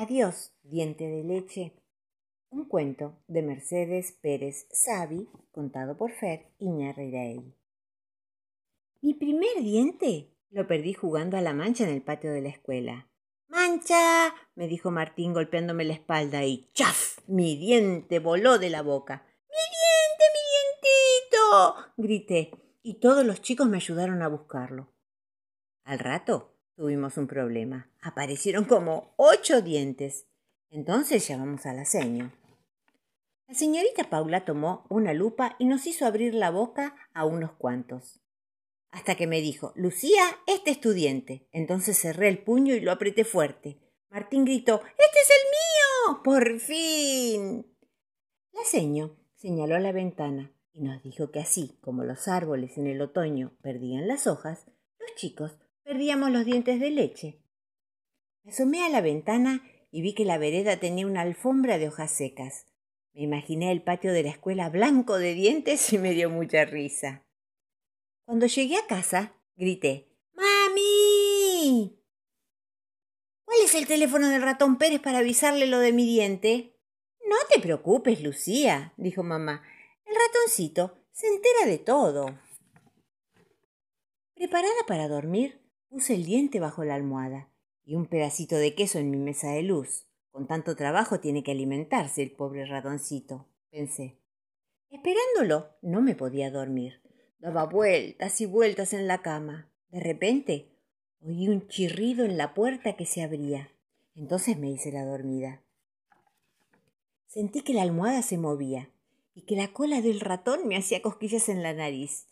Adiós, diente de leche. Un cuento de Mercedes Pérez Savi, contado por Fer Iñarreiraegui. Mi primer diente lo perdí jugando a la mancha en el patio de la escuela. ¡Mancha! me dijo Martín golpeándome la espalda y ¡chaf! Mi diente voló de la boca. ¡Mi diente, mi dientito! grité y todos los chicos me ayudaron a buscarlo. Al rato tuvimos un problema. Aparecieron como ocho dientes. Entonces llamamos a la seño. La señorita Paula tomó una lupa y nos hizo abrir la boca a unos cuantos. Hasta que me dijo, Lucía, este es tu diente. Entonces cerré el puño y lo apreté fuerte. Martín gritó, ¡Este es el mío! ¡Por fin! La seño señaló la ventana y nos dijo que así como los árboles en el otoño perdían las hojas, los chicos perdíamos los dientes de leche. Me asomé a la ventana y vi que la vereda tenía una alfombra de hojas secas. Me imaginé el patio de la escuela blanco de dientes y me dio mucha risa. Cuando llegué a casa, grité ¡Mami! ¿Cuál es el teléfono del ratón Pérez para avisarle lo de mi diente? No te preocupes, Lucía, dijo mamá. El ratoncito se entera de todo. Preparada para dormir, Puse el diente bajo la almohada y un pedacito de queso en mi mesa de luz. Con tanto trabajo tiene que alimentarse el pobre ratoncito, pensé. Esperándolo, no me podía dormir. Daba vueltas y vueltas en la cama. De repente, oí un chirrido en la puerta que se abría. Entonces me hice la dormida. Sentí que la almohada se movía y que la cola del ratón me hacía cosquillas en la nariz.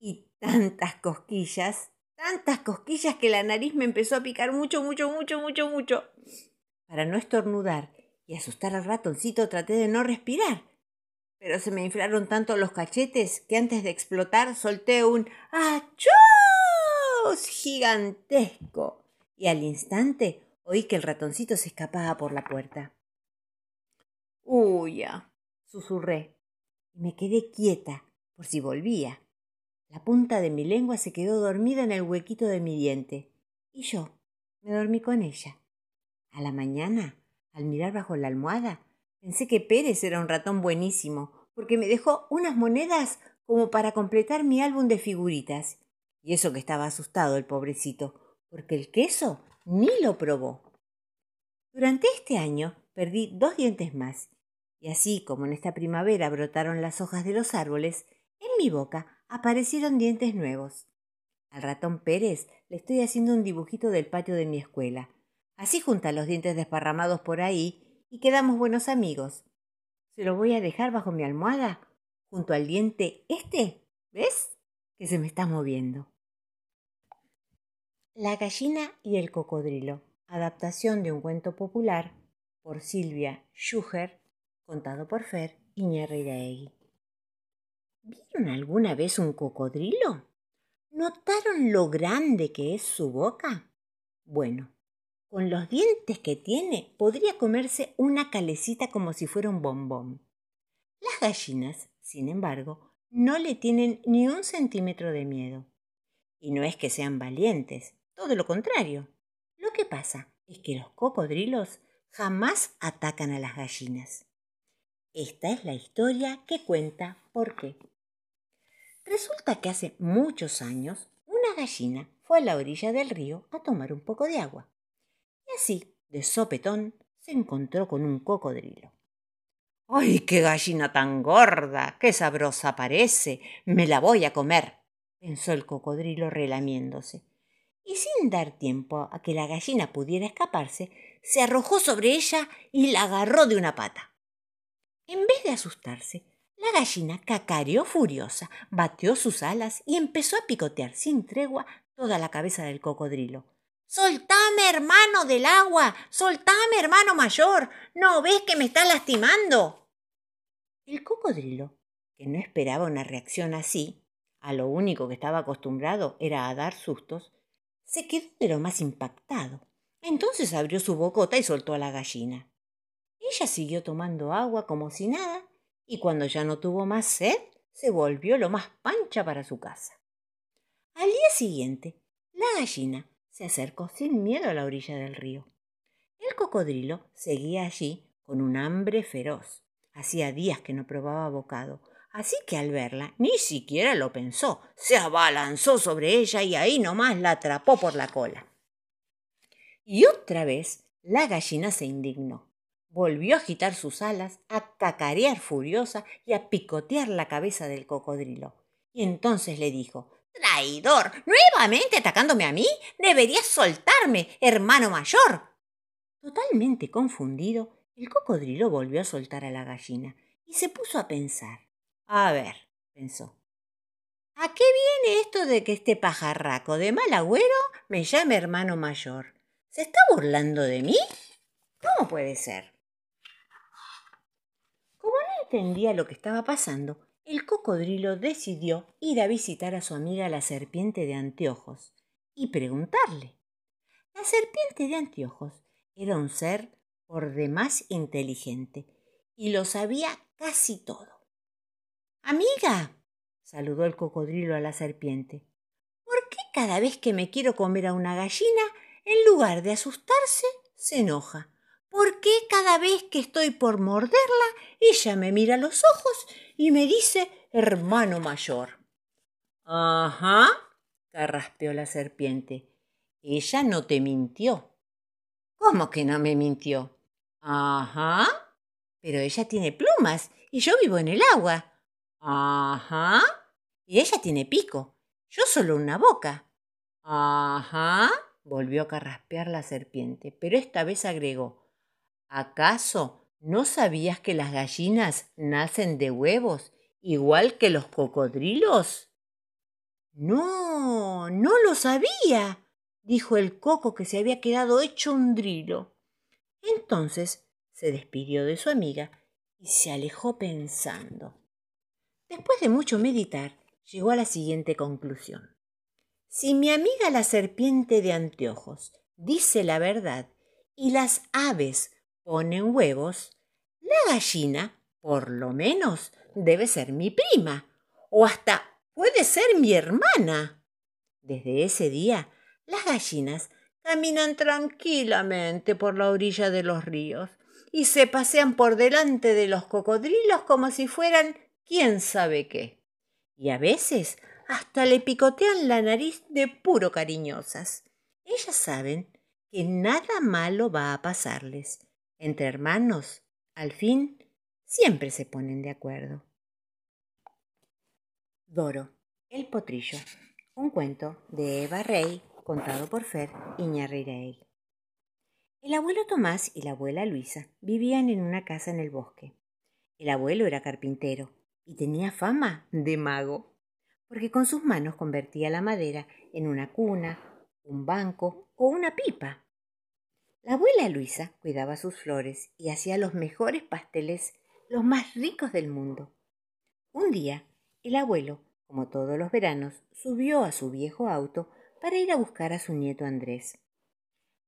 Y tantas cosquillas tantas cosquillas que la nariz me empezó a picar mucho, mucho, mucho, mucho, mucho. Para no estornudar y asustar al ratoncito traté de no respirar, pero se me inflaron tanto los cachetes que antes de explotar solté un ¡Achos! gigantesco y al instante oí que el ratoncito se escapaba por la puerta. ¡Uya! susurré y me quedé quieta por si volvía. La punta de mi lengua se quedó dormida en el huequito de mi diente, y yo me dormí con ella. A la mañana, al mirar bajo la almohada, pensé que Pérez era un ratón buenísimo, porque me dejó unas monedas como para completar mi álbum de figuritas. Y eso que estaba asustado el pobrecito, porque el queso ni lo probó. Durante este año perdí dos dientes más, y así como en esta primavera brotaron las hojas de los árboles, en mi boca aparecieron dientes nuevos. Al ratón Pérez le estoy haciendo un dibujito del patio de mi escuela. Así junta los dientes desparramados por ahí y quedamos buenos amigos. Se lo voy a dejar bajo mi almohada, junto al diente este. ¿Ves? Que se me está moviendo. La gallina y el cocodrilo. Adaptación de un cuento popular por Silvia Schuher, contado por Fer Iñarreiraegui. ¿Vieron alguna vez un cocodrilo? ¿Notaron lo grande que es su boca? Bueno, con los dientes que tiene podría comerse una calecita como si fuera un bombón. Las gallinas, sin embargo, no le tienen ni un centímetro de miedo. Y no es que sean valientes, todo lo contrario. Lo que pasa es que los cocodrilos jamás atacan a las gallinas. Esta es la historia que cuenta por qué. Resulta que hace muchos años una gallina fue a la orilla del río a tomar un poco de agua. Y así, de sopetón, se encontró con un cocodrilo. ¡Ay, qué gallina tan gorda! ¡Qué sabrosa parece! ¡Me la voy a comer! pensó el cocodrilo relamiéndose. Y sin dar tiempo a que la gallina pudiera escaparse, se arrojó sobre ella y la agarró de una pata. En vez de asustarse, la gallina cacareó furiosa, batió sus alas y empezó a picotear sin tregua toda la cabeza del cocodrilo. Soltame, hermano del agua. Soltame, hermano mayor. ¿No ves que me está lastimando? El cocodrilo, que no esperaba una reacción así, a lo único que estaba acostumbrado era a dar sustos, se quedó de lo más impactado. Entonces abrió su bocota y soltó a la gallina. Ella siguió tomando agua como si nada y cuando ya no tuvo más sed, se volvió lo más pancha para su casa. Al día siguiente, la gallina se acercó sin miedo a la orilla del río. El cocodrilo seguía allí con un hambre feroz. Hacía días que no probaba bocado, así que al verla ni siquiera lo pensó. Se abalanzó sobre ella y ahí nomás la atrapó por la cola. Y otra vez la gallina se indignó. Volvió a agitar sus alas, a cacarear furiosa y a picotear la cabeza del cocodrilo. Y entonces le dijo Traidor. ¿Nuevamente atacándome a mí? Deberías soltarme, hermano mayor. Totalmente confundido, el cocodrilo volvió a soltar a la gallina y se puso a pensar. A ver, pensó. ¿A qué viene esto de que este pajarraco de mal agüero me llame hermano mayor? ¿Se está burlando de mí? ¿Cómo puede ser? Entendía lo que estaba pasando, el cocodrilo decidió ir a visitar a su amiga la serpiente de anteojos y preguntarle. La serpiente de anteojos era un ser por demás inteligente y lo sabía casi todo. Amiga, saludó el cocodrilo a la serpiente, ¿por qué cada vez que me quiero comer a una gallina, en lugar de asustarse, se enoja? ¿Por qué cada vez que estoy por morderla, ella me mira los ojos y me dice hermano mayor? Ajá, carraspeó la serpiente. Ella no te mintió. ¿Cómo que no me mintió? Ajá. Pero ella tiene plumas y yo vivo en el agua. Ajá. Y ella tiene pico. Yo solo una boca. Ajá. Volvió a carraspear la serpiente, pero esta vez agregó ¿Acaso no sabías que las gallinas nacen de huevos igual que los cocodrilos? No, no lo sabía, dijo el coco que se había quedado hecho un drilo. Entonces se despidió de su amiga y se alejó pensando. Después de mucho meditar, llegó a la siguiente conclusión. Si mi amiga la serpiente de anteojos dice la verdad y las aves ponen huevos, la gallina, por lo menos, debe ser mi prima, o hasta puede ser mi hermana. Desde ese día, las gallinas caminan tranquilamente por la orilla de los ríos y se pasean por delante de los cocodrilos como si fueran quién sabe qué. Y a veces hasta le picotean la nariz de puro cariñosas. Ellas saben que nada malo va a pasarles entre hermanos, al fin, siempre se ponen de acuerdo. Doro, el potrillo. Un cuento de Eva Rey, contado por Fer Iñarreiraegui. El abuelo Tomás y la abuela Luisa vivían en una casa en el bosque. El abuelo era carpintero y tenía fama de mago, porque con sus manos convertía la madera en una cuna, un banco o una pipa. La abuela Luisa cuidaba sus flores y hacía los mejores pasteles, los más ricos del mundo. Un día, el abuelo, como todos los veranos, subió a su viejo auto para ir a buscar a su nieto Andrés.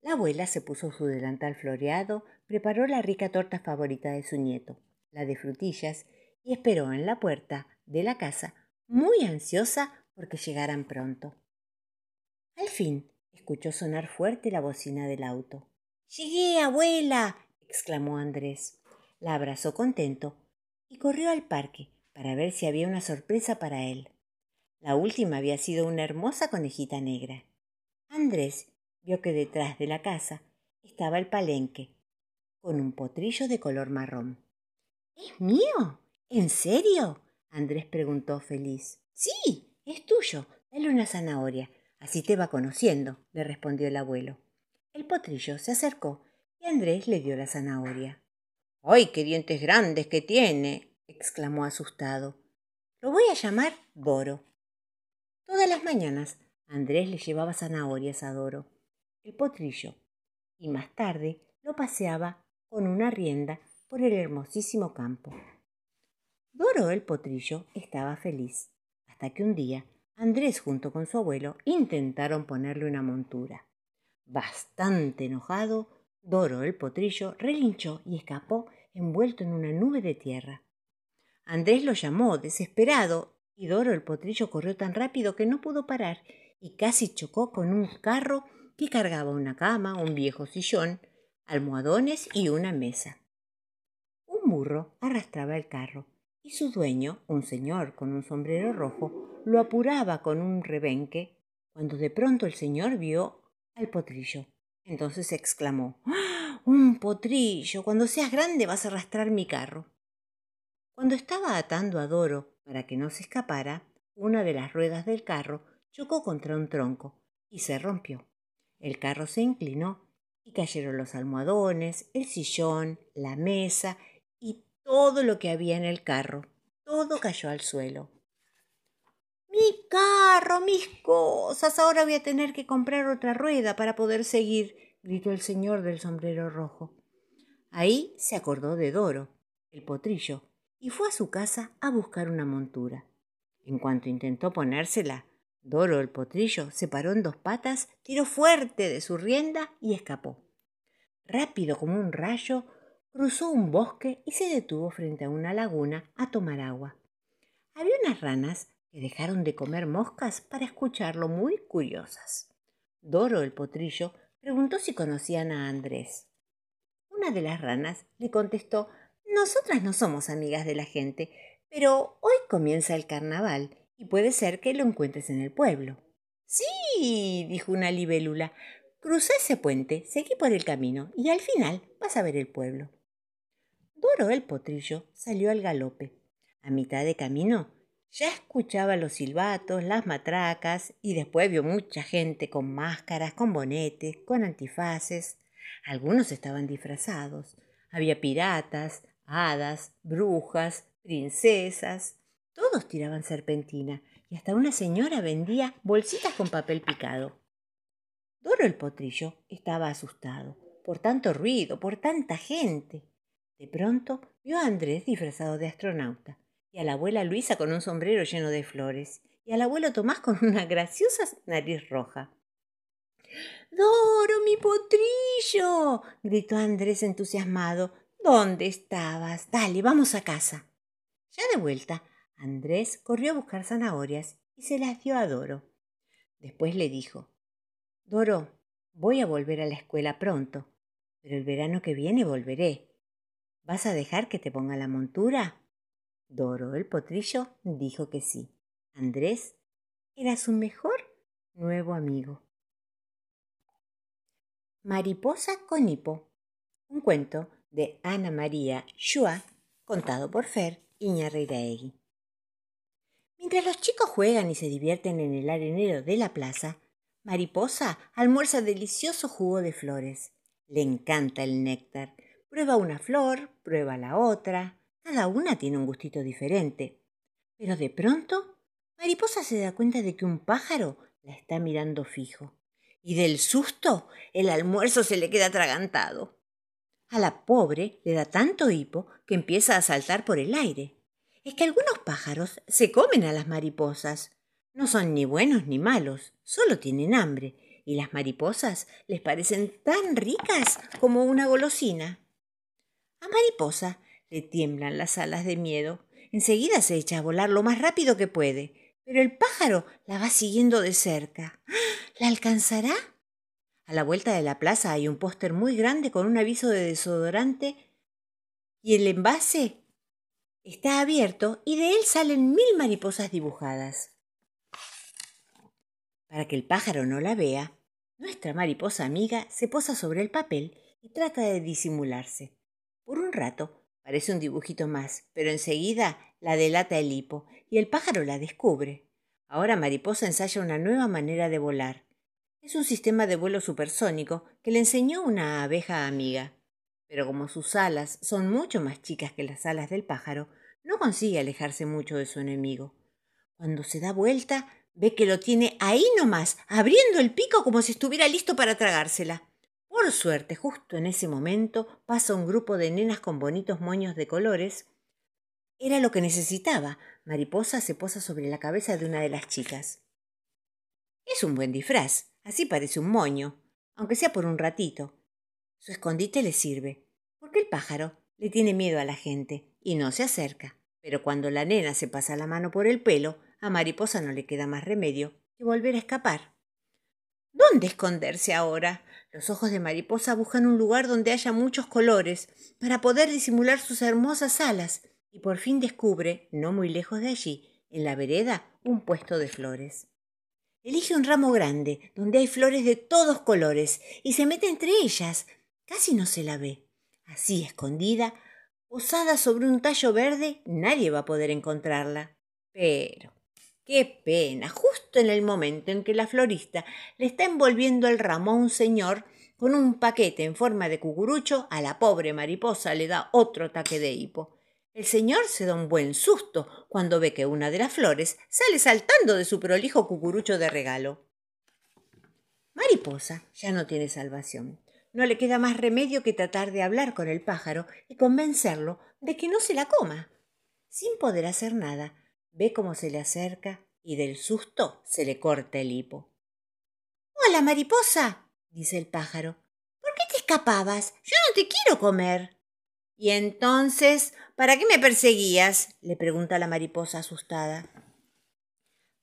La abuela se puso su delantal floreado, preparó la rica torta favorita de su nieto, la de frutillas, y esperó en la puerta de la casa, muy ansiosa porque llegaran pronto. Al fin escuchó sonar fuerte la bocina del auto. Llegué, abuela. exclamó Andrés. La abrazó contento y corrió al parque para ver si había una sorpresa para él. La última había sido una hermosa conejita negra. Andrés vio que detrás de la casa estaba el palenque, con un potrillo de color marrón. ¿Es mío? ¿En serio? Andrés preguntó feliz. Sí, es tuyo. Dale una zanahoria. Así te va conociendo, le respondió el abuelo. El potrillo se acercó y Andrés le dio la zanahoria. ¡Ay, qué dientes grandes que tiene! exclamó asustado. Lo voy a llamar Doro. Todas las mañanas Andrés le llevaba zanahorias a Doro, el potrillo, y más tarde lo paseaba con una rienda por el hermosísimo campo. Doro el potrillo estaba feliz, hasta que un día Andrés junto con su abuelo intentaron ponerle una montura. Bastante enojado, Doro el potrillo relinchó y escapó envuelto en una nube de tierra. Andrés lo llamó, desesperado, y Doro el potrillo corrió tan rápido que no pudo parar y casi chocó con un carro que cargaba una cama, un viejo sillón, almohadones y una mesa. Un burro arrastraba el carro y su dueño, un señor con un sombrero rojo, lo apuraba con un rebenque cuando de pronto el señor vio al potrillo. Entonces exclamó ¡Ah! Un potrillo. Cuando seas grande vas a arrastrar mi carro. Cuando estaba atando a Doro para que no se escapara, una de las ruedas del carro chocó contra un tronco y se rompió. El carro se inclinó y cayeron los almohadones, el sillón, la mesa y todo lo que había en el carro. Todo cayó al suelo. Mi carro, mis cosas. Ahora voy a tener que comprar otra rueda para poder seguir, gritó el señor del sombrero rojo. Ahí se acordó de Doro, el potrillo, y fue a su casa a buscar una montura. En cuanto intentó ponérsela, Doro el potrillo se paró en dos patas, tiró fuerte de su rienda y escapó. Rápido como un rayo, cruzó un bosque y se detuvo frente a una laguna a tomar agua. Había unas ranas que dejaron de comer moscas para escucharlo muy curiosas. Doro el potrillo preguntó si conocían a Andrés. Una de las ranas le contestó Nosotras no somos amigas de la gente, pero hoy comienza el carnaval y puede ser que lo encuentres en el pueblo. Sí, dijo una libélula. Cruza ese puente, seguí por el camino y al final vas a ver el pueblo. Doro el potrillo salió al galope. A mitad de camino ya escuchaba los silbatos, las matracas y después vio mucha gente con máscaras, con bonetes, con antifaces. Algunos estaban disfrazados. Había piratas, hadas, brujas, princesas. Todos tiraban serpentina y hasta una señora vendía bolsitas con papel picado. Doro el potrillo estaba asustado por tanto ruido, por tanta gente. De pronto vio a Andrés disfrazado de astronauta a la abuela Luisa con un sombrero lleno de flores, y al abuelo Tomás con una graciosa nariz roja. Doro, mi potrillo. gritó Andrés entusiasmado. ¿Dónde estabas? Dale, vamos a casa. Ya de vuelta, Andrés corrió a buscar zanahorias y se las dio a Doro. Después le dijo Doro, voy a volver a la escuela pronto, pero el verano que viene volveré. ¿Vas a dejar que te ponga la montura? Doro el potrillo dijo que sí. Andrés era su mejor nuevo amigo. Mariposa con hipo. Un cuento de Ana María Shua, contado por Fer Iñarreiraegui. Mientras los chicos juegan y se divierten en el arenero de la plaza, Mariposa almuerza delicioso jugo de flores. Le encanta el néctar. Prueba una flor, prueba la otra, cada una tiene un gustito diferente. Pero de pronto, Mariposa se da cuenta de que un pájaro la está mirando fijo. Y del susto, el almuerzo se le queda atragantado. A la pobre le da tanto hipo que empieza a saltar por el aire. Es que algunos pájaros se comen a las mariposas. No son ni buenos ni malos, solo tienen hambre, y las mariposas les parecen tan ricas como una golosina. A Mariposa le tiemblan las alas de miedo. Enseguida se echa a volar lo más rápido que puede, pero el pájaro la va siguiendo de cerca. ¿La alcanzará? A la vuelta de la plaza hay un póster muy grande con un aviso de desodorante y el envase está abierto y de él salen mil mariposas dibujadas. Para que el pájaro no la vea, nuestra mariposa amiga se posa sobre el papel y trata de disimularse. Por un rato Parece un dibujito más, pero enseguida la delata el hipo y el pájaro la descubre. Ahora Mariposa ensaya una nueva manera de volar. Es un sistema de vuelo supersónico que le enseñó una abeja amiga. Pero como sus alas son mucho más chicas que las alas del pájaro, no consigue alejarse mucho de su enemigo. Cuando se da vuelta, ve que lo tiene ahí nomás, abriendo el pico como si estuviera listo para tragársela. Por suerte, justo en ese momento pasa un grupo de nenas con bonitos moños de colores. Era lo que necesitaba. Mariposa se posa sobre la cabeza de una de las chicas. Es un buen disfraz, así parece un moño, aunque sea por un ratito. Su escondite le sirve, porque el pájaro le tiene miedo a la gente y no se acerca. Pero cuando la nena se pasa la mano por el pelo, a Mariposa no le queda más remedio que volver a escapar. ¿Dónde esconderse ahora? Los ojos de mariposa buscan un lugar donde haya muchos colores para poder disimular sus hermosas alas y por fin descubre, no muy lejos de allí, en la vereda, un puesto de flores. Elige un ramo grande, donde hay flores de todos colores, y se mete entre ellas. Casi no se la ve. Así, escondida, posada sobre un tallo verde, nadie va a poder encontrarla. Pero, qué pena, justo en el momento en que la florista le está envolviendo el ramo a un señor con un paquete en forma de cucurucho, a la pobre mariposa le da otro ataque de hipo. El señor se da un buen susto cuando ve que una de las flores sale saltando de su prolijo cucurucho de regalo. Mariposa ya no tiene salvación. No le queda más remedio que tratar de hablar con el pájaro y convencerlo de que no se la coma. Sin poder hacer nada, ve cómo se le acerca y del susto se le corta el hipo. Hola, mariposa, dice el pájaro. ¿Por qué te escapabas? Yo no te quiero comer. ¿Y entonces, para qué me perseguías? le pregunta la mariposa asustada.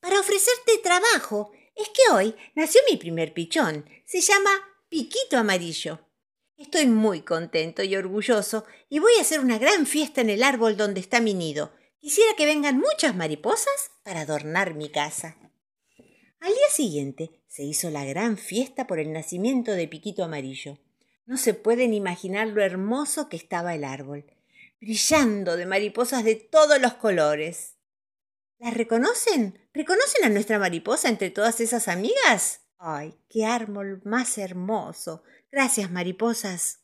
Para ofrecerte trabajo. Es que hoy nació mi primer pichón. Se llama Piquito Amarillo. Estoy muy contento y orgulloso y voy a hacer una gran fiesta en el árbol donde está mi nido. Quisiera que vengan muchas mariposas para adornar mi casa. Al día siguiente se hizo la gran fiesta por el nacimiento de Piquito Amarillo. No se pueden imaginar lo hermoso que estaba el árbol, brillando de mariposas de todos los colores. ¿Las reconocen? ¿Reconocen a nuestra mariposa entre todas esas amigas? ¡Ay, qué árbol más hermoso! Gracias, mariposas.